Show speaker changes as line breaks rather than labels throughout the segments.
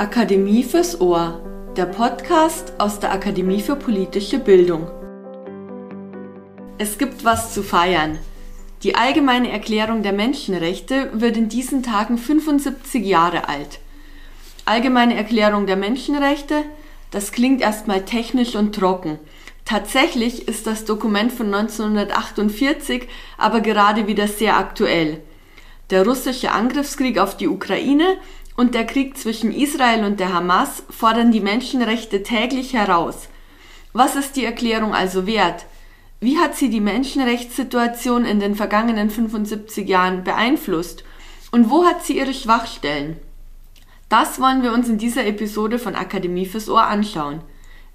Akademie fürs Ohr, der Podcast aus der Akademie für politische Bildung. Es gibt was zu feiern. Die Allgemeine Erklärung der Menschenrechte wird in diesen Tagen 75 Jahre alt. Allgemeine Erklärung der Menschenrechte, das klingt erstmal technisch und trocken. Tatsächlich ist das Dokument von 1948 aber gerade wieder sehr aktuell. Der russische Angriffskrieg auf die Ukraine und der Krieg zwischen Israel und der Hamas fordern die Menschenrechte täglich heraus. Was ist die Erklärung also wert? Wie hat sie die Menschenrechtssituation in den vergangenen 75 Jahren beeinflusst? Und wo hat sie ihre Schwachstellen? Das wollen wir uns in dieser Episode von Akademie fürs Ohr anschauen.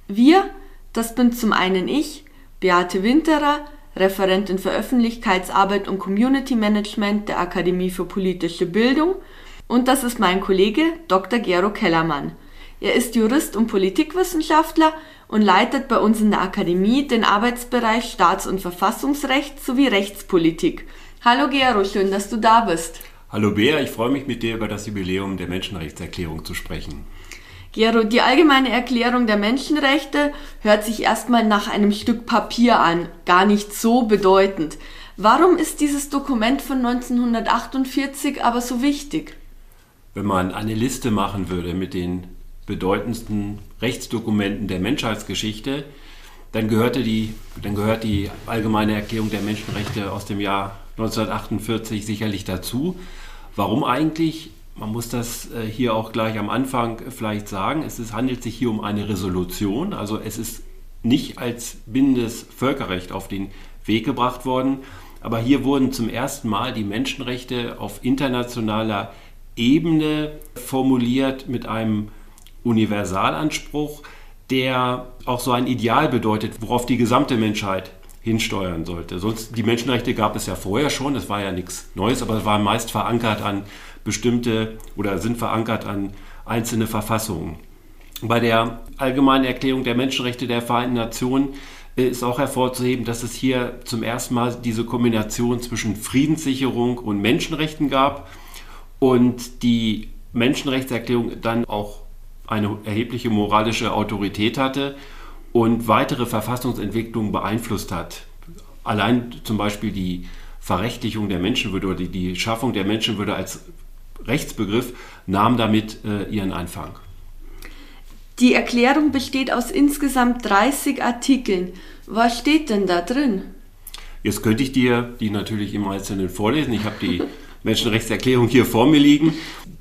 Wir, das bin zum einen ich, Beate Winterer, Referentin für Öffentlichkeitsarbeit und Community Management der Akademie für politische Bildung und das ist mein Kollege Dr. Gero Kellermann. Er ist Jurist und Politikwissenschaftler und leitet bei uns in der Akademie den Arbeitsbereich Staats- und Verfassungsrecht sowie Rechtspolitik. Hallo Gero, schön, dass du da bist.
Hallo Bea, ich freue mich mit dir über das Jubiläum der Menschenrechtserklärung zu sprechen.
Gero, die allgemeine Erklärung der Menschenrechte hört sich erstmal nach einem Stück Papier an, gar nicht so bedeutend. Warum ist dieses Dokument von 1948 aber so wichtig?
Wenn man eine Liste machen würde mit den bedeutendsten Rechtsdokumenten der Menschheitsgeschichte, dann, gehörte die, dann gehört die Allgemeine Erklärung der Menschenrechte aus dem Jahr 1948 sicherlich dazu. Warum eigentlich? Man muss das äh, hier auch gleich am Anfang vielleicht sagen. Es ist, handelt sich hier um eine Resolution, also es ist nicht als bindendes Völkerrecht auf den Weg gebracht worden, aber hier wurden zum ersten Mal die Menschenrechte auf internationaler Ebene formuliert mit einem Universalanspruch, der auch so ein Ideal bedeutet, worauf die gesamte Menschheit hinsteuern sollte. Sonst die Menschenrechte gab es ja vorher schon, das war ja nichts Neues, aber es war meist verankert an bestimmte oder sind verankert an einzelne Verfassungen. Bei der Allgemeinen Erklärung der Menschenrechte der Vereinten Nationen ist auch hervorzuheben, dass es hier zum ersten Mal diese Kombination zwischen Friedenssicherung und Menschenrechten gab und die Menschenrechtserklärung dann auch eine erhebliche moralische Autorität hatte und weitere Verfassungsentwicklungen beeinflusst hat. Allein zum Beispiel die Verrechtlichung der Menschenwürde oder die, Schaffung der Menschenwürde als Rechtsbegriff nahm damit äh, ihren Anfang.
Die Erklärung besteht aus insgesamt 30 Artikeln. Was steht denn da drin?
Jetzt könnte ich dir die natürlich im Einzelnen vorlesen. Ich habe die Menschenrechtserklärung hier vor mir liegen.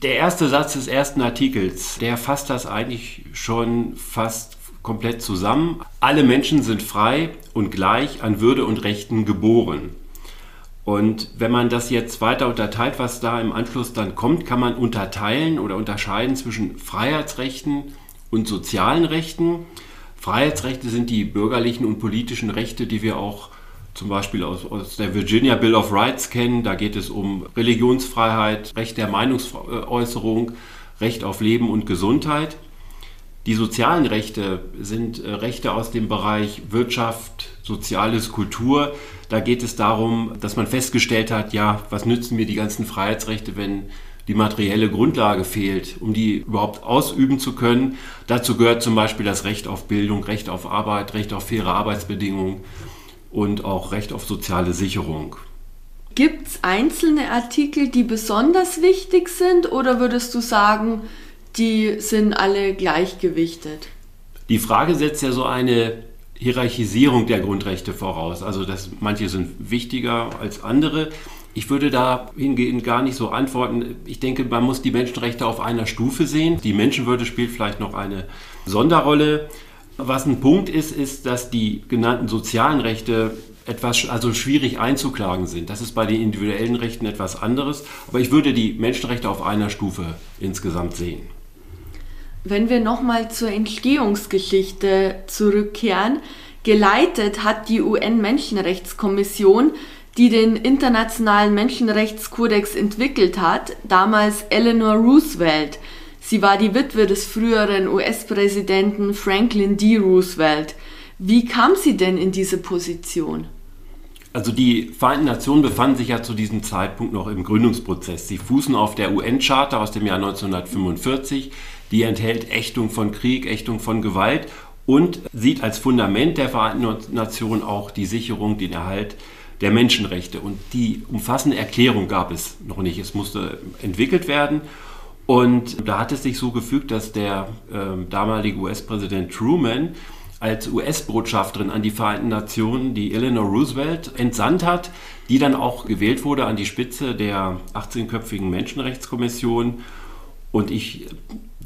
Der erste Satz des ersten Artikels, der fasst das eigentlich schon fast komplett zusammen. Alle Menschen sind frei und gleich an Würde und Rechten geboren. Und wenn man das jetzt weiter unterteilt, was da im Anschluss dann kommt, kann man unterteilen oder unterscheiden zwischen Freiheitsrechten und sozialen Rechten. Freiheitsrechte sind die bürgerlichen und politischen Rechte, die wir auch zum Beispiel aus, aus, der Virginia Bill of Rights kennen. Da geht es um Religionsfreiheit, Recht der Meinungsäußerung, Recht auf Leben und Gesundheit. Die sozialen Rechte sind äh, Rechte aus dem Bereich Wirtschaft, Soziales, Kultur. Da geht es darum, dass man festgestellt hat, ja, was nützen mir die ganzen Freiheitsrechte, wenn die materielle Grundlage fehlt, um die überhaupt ausüben zu können. Dazu gehört zum Beispiel das Recht auf Bildung, Recht auf Arbeit, Recht auf faire Arbeitsbedingungen und auch Recht auf soziale Sicherung.
Gibt es einzelne Artikel, die besonders wichtig sind oder würdest du sagen, die sind alle gleichgewichtet?
Die Frage setzt ja so eine Hierarchisierung der Grundrechte voraus. Also dass manche sind wichtiger als andere. Ich würde da hingehend gar nicht so antworten. Ich denke, man muss die Menschenrechte auf einer Stufe sehen. Die Menschenwürde spielt vielleicht noch eine Sonderrolle. Was ein Punkt ist, ist, dass die genannten sozialen Rechte etwas also schwierig einzuklagen sind. Das ist bei den individuellen Rechten etwas anderes, aber ich würde die Menschenrechte auf einer Stufe insgesamt sehen.
Wenn wir nochmal zur Entstehungsgeschichte zurückkehren, geleitet hat die UN-Menschenrechtskommission, die den internationalen Menschenrechtskodex entwickelt hat, damals Eleanor Roosevelt. Sie war die Witwe des früheren US-Präsidenten Franklin D. Roosevelt. Wie kam sie denn in diese Position?
Also die Vereinten Nationen befanden sich ja zu diesem Zeitpunkt noch im Gründungsprozess. Sie fußen auf der UN-Charta aus dem Jahr 1945, die enthält Ächtung von Krieg, Ächtung von Gewalt und sieht als Fundament der Vereinten Nationen auch die Sicherung, den Erhalt der Menschenrechte. Und die umfassende Erklärung gab es noch nicht. Es musste entwickelt werden. Und da hat es sich so gefügt, dass der äh, damalige US-Präsident Truman als US-Botschafterin an die Vereinten Nationen die Eleanor Roosevelt entsandt hat, die dann auch gewählt wurde an die Spitze der 18-köpfigen Menschenrechtskommission. Und ich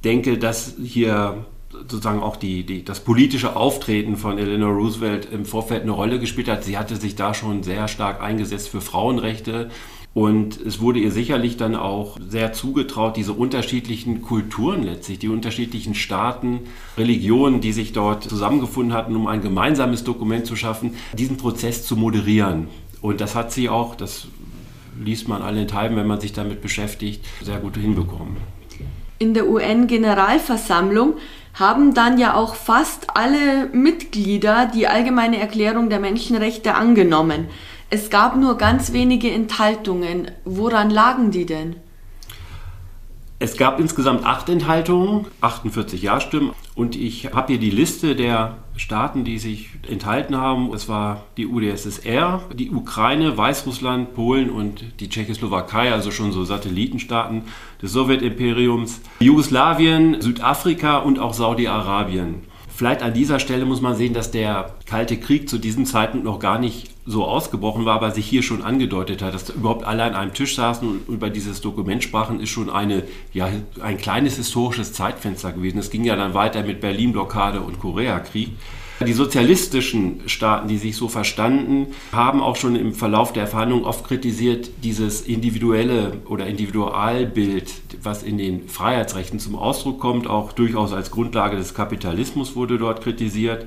denke, dass hier sozusagen auch die, die, das politische Auftreten von Eleanor Roosevelt im Vorfeld eine Rolle gespielt hat. Sie hatte sich da schon sehr stark eingesetzt für Frauenrechte. Und es wurde ihr sicherlich dann auch sehr zugetraut, diese unterschiedlichen Kulturen letztlich, die unterschiedlichen Staaten, Religionen, die sich dort zusammengefunden hatten, um ein gemeinsames Dokument zu schaffen, diesen Prozess zu moderieren. Und das hat sie auch, das liest man allenthalben, wenn man sich damit beschäftigt, sehr gut hinbekommen.
In der UN-Generalversammlung haben dann ja auch fast alle Mitglieder die allgemeine Erklärung der Menschenrechte angenommen. Es gab nur ganz wenige Enthaltungen. Woran lagen die denn?
Es gab insgesamt acht Enthaltungen, 48 Ja-Stimmen. Und ich habe hier die Liste der Staaten, die sich enthalten haben. Es war die UdSSR, die Ukraine, Weißrussland, Polen und die Tschechoslowakei, also schon so Satellitenstaaten des Sowjetimperiums, Jugoslawien, Südafrika und auch Saudi-Arabien. Vielleicht an dieser Stelle muss man sehen, dass der Kalte Krieg zu diesem Zeitpunkt noch gar nicht so ausgebrochen war, aber sich hier schon angedeutet hat, dass überhaupt alle an einem Tisch saßen und über dieses Dokument sprachen, ist schon eine, ja, ein kleines historisches Zeitfenster gewesen. Es ging ja dann weiter mit Berlin-Blockade und Koreakrieg. Die sozialistischen Staaten, die sich so verstanden, haben auch schon im Verlauf der Verhandlungen oft kritisiert, dieses individuelle oder Individualbild, was in den Freiheitsrechten zum Ausdruck kommt, auch durchaus als Grundlage des Kapitalismus wurde dort kritisiert.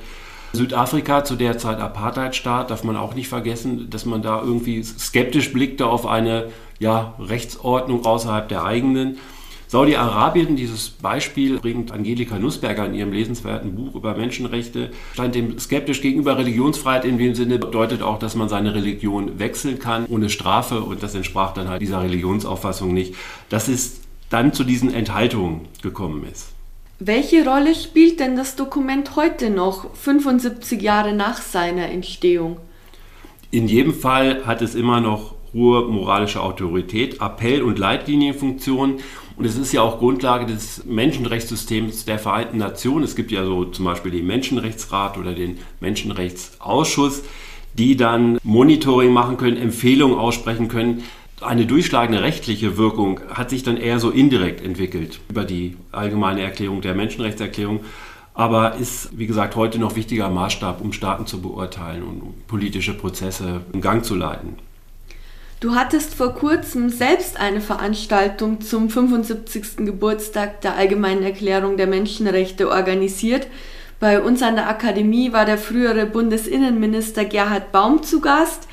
Südafrika zu der Zeit Apartheidstaat, darf man auch nicht vergessen, dass man da irgendwie skeptisch blickte auf eine ja, Rechtsordnung außerhalb der eigenen. Saudi-Arabien, dieses Beispiel bringt Angelika Nussberger in ihrem lesenswerten Buch über Menschenrechte, stand dem skeptisch gegenüber Religionsfreiheit in dem Sinne, bedeutet auch, dass man seine Religion wechseln kann ohne Strafe und das entsprach dann halt dieser Religionsauffassung nicht. Dass es dann zu diesen Enthaltungen gekommen ist.
Welche Rolle spielt denn das Dokument heute noch, 75 Jahre nach seiner Entstehung?
In jedem Fall hat es immer noch hohe moralische Autorität, Appell- und Leitlinienfunktion. Und es ist ja auch Grundlage des Menschenrechtssystems der Vereinten Nationen. Es gibt ja so zum Beispiel den Menschenrechtsrat oder den Menschenrechtsausschuss, die dann Monitoring machen können, Empfehlungen aussprechen können eine durchschlagende rechtliche Wirkung hat sich dann eher so indirekt entwickelt über die allgemeine Erklärung der Menschenrechtserklärung, aber ist, wie gesagt, heute noch wichtiger Maßstab, um Staaten zu beurteilen und um politische Prozesse in Gang zu leiten.
Du hattest vor kurzem selbst eine Veranstaltung zum 75. Geburtstag der Allgemeinen Erklärung der Menschenrechte organisiert. Bei uns an der Akademie war der frühere Bundesinnenminister Gerhard Baum zu Gast.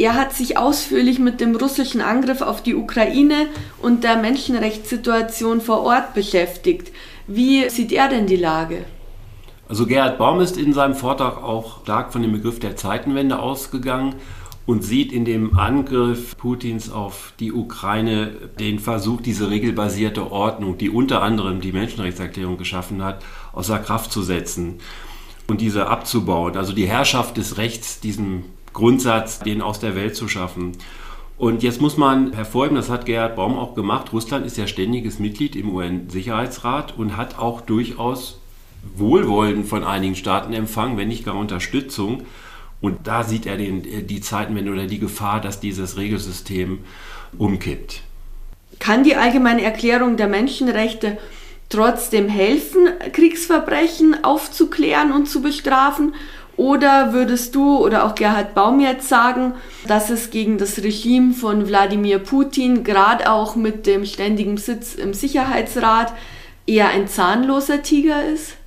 Er hat sich ausführlich mit dem russischen Angriff auf die Ukraine und der Menschenrechtssituation vor Ort beschäftigt. Wie sieht er denn die Lage?
Also Gerhard Baum ist in seinem Vortrag auch stark von dem Begriff der Zeitenwende ausgegangen und sieht in dem Angriff Putins auf die Ukraine den Versuch, diese regelbasierte Ordnung, die unter anderem die Menschenrechtserklärung geschaffen hat, außer Kraft zu setzen und diese abzubauen. Also die Herrschaft des Rechts, diesem Grundsatz, den aus der Welt zu schaffen. Und jetzt muss man hervorheben, das hat Gerhard Baum auch gemacht, Russland ist ja ständiges Mitglied im UN-Sicherheitsrat und hat auch durchaus Wohlwollen von einigen Staaten empfangen, wenn nicht gar Unterstützung. Und da sieht er den, die Zeitenwende oder die Gefahr, dass dieses Regelsystem umkippt.
Kann die allgemeine Erklärung der Menschenrechte trotzdem helfen, Kriegsverbrechen aufzuklären und zu bestrafen? Oder würdest du oder auch Gerhard Baum jetzt sagen, dass es gegen das Regime von Wladimir Putin, gerade auch mit dem ständigen Sitz im Sicherheitsrat, eher ein zahnloser Tiger ist?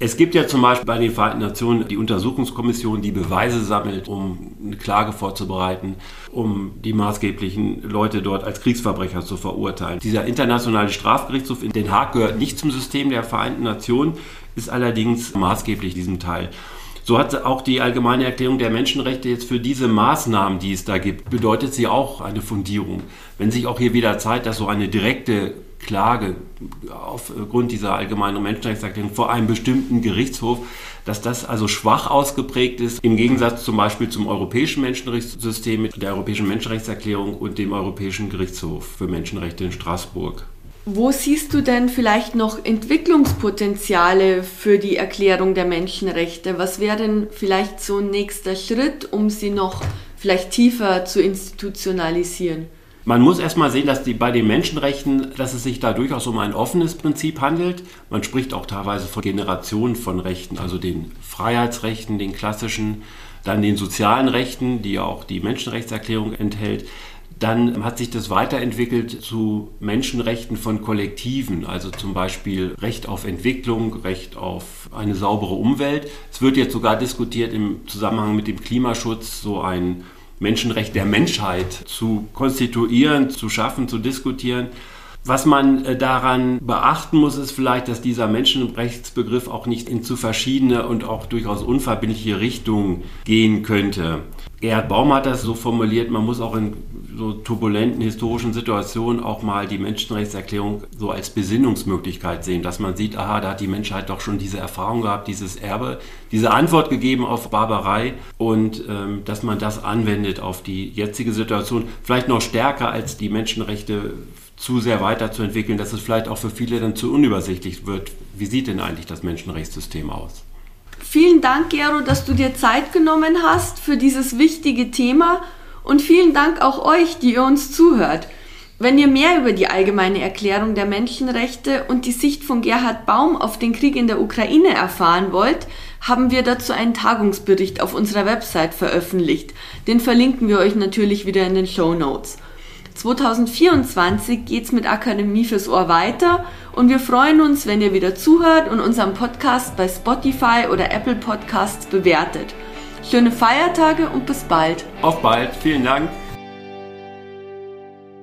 Es gibt ja zum Beispiel bei den Vereinten Nationen die Untersuchungskommission, die Beweise sammelt, um eine Klage vorzubereiten, um die maßgeblichen Leute dort als Kriegsverbrecher zu verurteilen. Dieser internationale Strafgerichtshof in Den Haag gehört nicht zum System der Vereinten Nationen, ist allerdings maßgeblich diesem Teil. So hat auch die Allgemeine Erklärung der Menschenrechte jetzt für diese Maßnahmen, die es da gibt, bedeutet sie auch eine Fundierung. Wenn sich auch hier wieder zeigt, dass so eine direkte Klage aufgrund dieser allgemeinen Menschenrechtserklärung vor einem bestimmten Gerichtshof, dass das also schwach ausgeprägt ist, im Gegensatz zum Beispiel zum europäischen Menschenrechtssystem mit der Europäischen Menschenrechtserklärung und dem Europäischen Gerichtshof für Menschenrechte in Straßburg.
Wo siehst du denn vielleicht noch Entwicklungspotenziale für die Erklärung der Menschenrechte? Was wäre denn vielleicht so ein nächster Schritt, um sie noch vielleicht tiefer zu institutionalisieren?
Man muss erstmal sehen, dass die, bei den Menschenrechten, dass es sich da durchaus um ein offenes Prinzip handelt. Man spricht auch teilweise von Generationen von Rechten, also den Freiheitsrechten, den klassischen, dann den sozialen Rechten, die ja auch die Menschenrechtserklärung enthält. Dann hat sich das weiterentwickelt zu Menschenrechten von Kollektiven, also zum Beispiel Recht auf Entwicklung, Recht auf eine saubere Umwelt. Es wird jetzt sogar diskutiert im Zusammenhang mit dem Klimaschutz so ein Menschenrecht der Menschheit zu konstituieren, zu schaffen, zu diskutieren. Was man äh, daran beachten muss, ist vielleicht, dass dieser Menschenrechtsbegriff auch nicht in zu verschiedene und auch durchaus unverbindliche Richtungen gehen könnte. Gerhard Baum hat das so formuliert, man muss auch in so turbulenten historischen Situationen auch mal die Menschenrechtserklärung so als Besinnungsmöglichkeit sehen, dass man sieht, aha, da hat die Menschheit doch schon diese Erfahrung gehabt, dieses Erbe, diese Antwort gegeben auf Barbarei und ähm, dass man das anwendet auf die jetzige Situation, vielleicht noch stärker als die Menschenrechte zu sehr weiterzuentwickeln, dass es vielleicht auch für viele dann zu unübersichtlich wird. Wie sieht denn eigentlich das Menschenrechtssystem aus?
Vielen Dank, Gero, dass du dir Zeit genommen hast für dieses wichtige Thema und vielen Dank auch euch, die ihr uns zuhört. Wenn ihr mehr über die allgemeine Erklärung der Menschenrechte und die Sicht von Gerhard Baum auf den Krieg in der Ukraine erfahren wollt, haben wir dazu einen Tagungsbericht auf unserer Website veröffentlicht. Den verlinken wir euch natürlich wieder in den Show Notes. 2024 geht's mit Akademie fürs Ohr weiter und wir freuen uns, wenn ihr wieder zuhört und unseren Podcast bei Spotify oder Apple Podcasts bewertet. Schöne Feiertage und bis bald.
Auf bald, vielen Dank.